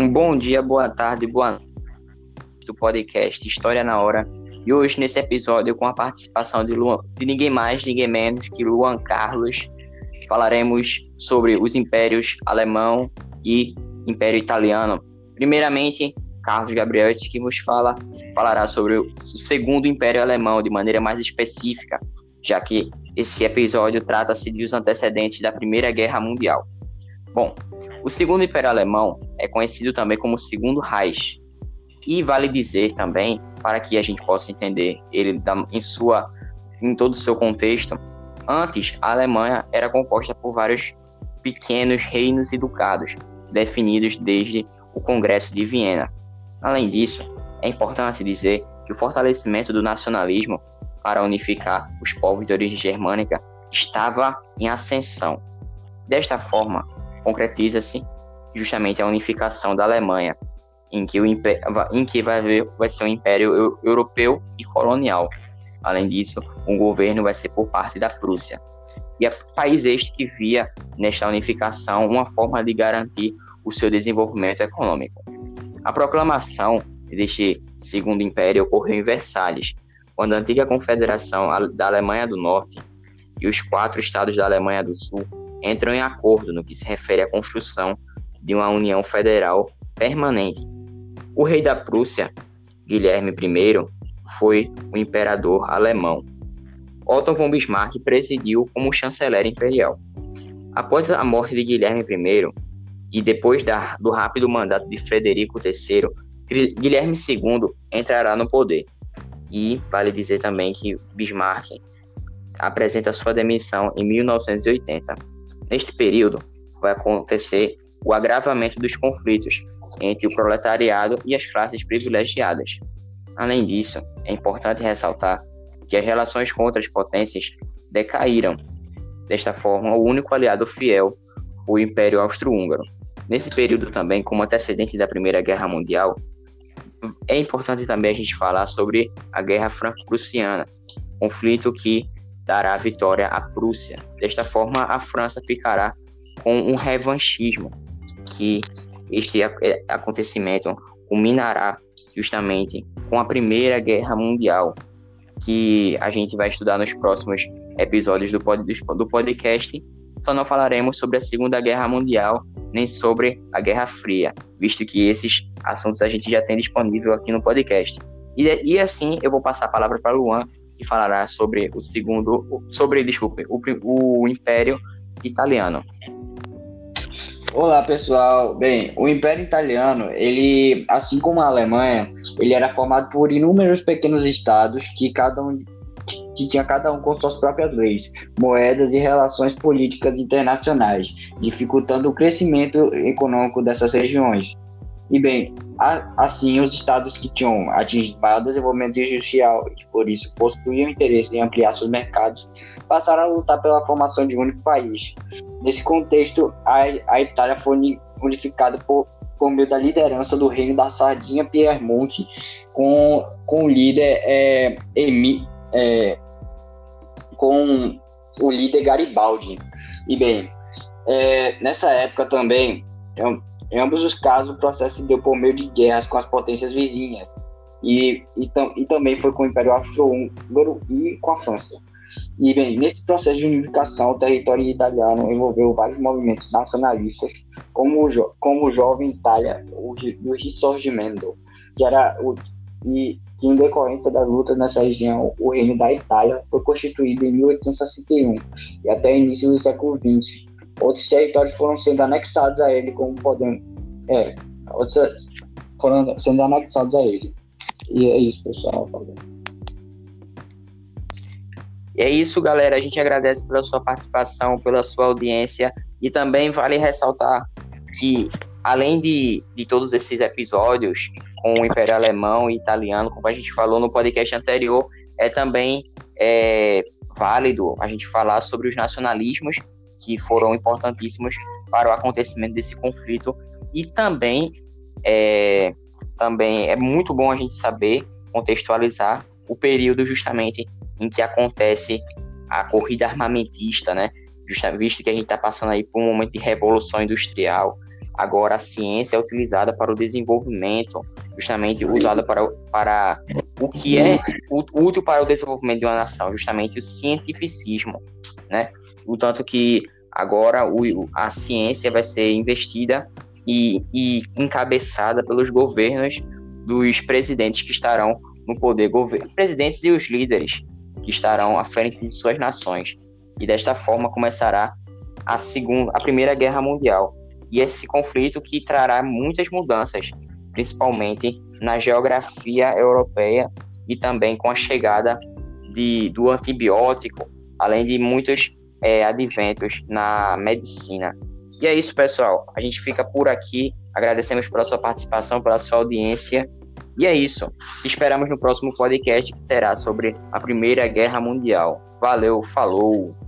Um bom dia, boa tarde, boa noite do podcast História na Hora. E hoje, nesse episódio, com a participação de, Luan, de ninguém mais, ninguém menos que Luan Carlos, falaremos sobre os impérios alemão e império italiano. Primeiramente, Carlos Gabriel, que vos fala, falará sobre o segundo império alemão de maneira mais específica, já que esse episódio trata-se dos antecedentes da Primeira Guerra Mundial. Bom, o segundo império alemão é conhecido também como Segundo Reich. E vale dizer também, para que a gente possa entender ele em sua em todo o seu contexto, antes a Alemanha era composta por vários pequenos reinos e ducados, definidos desde o Congresso de Viena. Além disso, é importante dizer que o fortalecimento do nacionalismo para unificar os povos de origem germânica estava em ascensão. Desta forma, concretiza-se justamente a unificação da Alemanha, em que, o em que vai, haver, vai ser um império europeu e colonial. Além disso, o governo vai ser por parte da Prússia. E é país este que via nesta unificação uma forma de garantir o seu desenvolvimento econômico. A proclamação deste segundo império ocorreu em Versalhes, quando a antiga confederação da Alemanha do Norte e os quatro estados da Alemanha do Sul entram em acordo no que se refere à construção de uma união federal permanente. O rei da Prússia, Guilherme I, foi o imperador alemão. Otto von Bismarck presidiu como chanceler imperial. Após a morte de Guilherme I e depois da, do rápido mandato de Frederico III, Guilherme II entrará no poder. E vale dizer também que Bismarck apresenta sua demissão em 1980. Neste período, vai acontecer o agravamento dos conflitos entre o proletariado e as classes privilegiadas. Além disso, é importante ressaltar que as relações com outras potências decaíram. Desta forma, o único aliado fiel foi o Império Austro-Húngaro. Nesse período também, como antecedente da Primeira Guerra Mundial, é importante também a gente falar sobre a Guerra Franco-Prussiana, conflito que dará a vitória à Prússia. Desta forma, a França ficará com um revanchismo, que este é, acontecimento culminará justamente com a Primeira Guerra Mundial, que a gente vai estudar nos próximos episódios do, pod, do podcast. Só não falaremos sobre a Segunda Guerra Mundial nem sobre a Guerra Fria, visto que esses assuntos a gente já tem disponível aqui no podcast. E, e assim eu vou passar a palavra para Luan, que falará sobre o segundo, sobre, desculpe, o, o Império Italiano. Olá pessoal, bem, o Império Italiano, ele, assim como a Alemanha, ele era formado por inúmeros pequenos estados que cada um que tinha cada um com suas próprias leis, moedas e relações políticas internacionais, dificultando o crescimento econômico dessas regiões. E bem, assim, os estados que tinham atingido maior desenvolvimento industrial e por isso possuíam interesse em ampliar seus mercados, passaram a lutar pela formação de um único país. Nesse contexto, a, a Itália foi unificada por, por meio da liderança do reino da Sardinha Piemonte, com, com o líder é, Emi, é, com o líder Garibaldi. E bem, é, nessa época também, em ambos os casos, o processo se deu por meio de guerras com as potências vizinhas, e, e, e também foi com o Império Austro-Húngaro e com a França. E, bem, nesse processo de unificação, o território italiano envolveu vários movimentos nacionalistas, como o, jo como o Jovem Itália, o, o Risorgimento, que era o, e que, em decorrência das lutas nessa região, o Reino da Itália foi constituído em 1861 e até o início do século XX, outros territórios foram sendo anexados a ele, como podemos. É, outros foram sendo anexados a ele. E é isso, pessoal. E é isso, galera. A gente agradece pela sua participação, pela sua audiência. E também vale ressaltar que, além de, de todos esses episódios com o Império Alemão e Italiano, como a gente falou no podcast anterior, é também é, válido a gente falar sobre os nacionalismos que foram importantíssimos para o acontecimento desse conflito. E também é, também é muito bom a gente saber contextualizar o período justamente em que acontece a corrida armamentista, né? Justa, visto que a gente está passando aí por um momento de revolução industrial, agora a ciência é utilizada para o desenvolvimento, justamente usada para, para o que é útil para o desenvolvimento de uma nação, justamente o cientificismo, né? O tanto que agora o, a ciência vai ser investida e, e encabeçada pelos governos dos presidentes que estarão no poder, presidentes e os líderes que estarão à frente de suas nações. E desta forma começará a segunda, a primeira guerra mundial. E esse conflito que trará muitas mudanças, principalmente na geografia europeia e também com a chegada de, do antibiótico, além de muitos é, adventos na medicina. E é isso, pessoal. A gente fica por aqui. Agradecemos pela sua participação, pela sua audiência. E é isso. Esperamos no próximo podcast que será sobre a Primeira Guerra Mundial. Valeu, falou!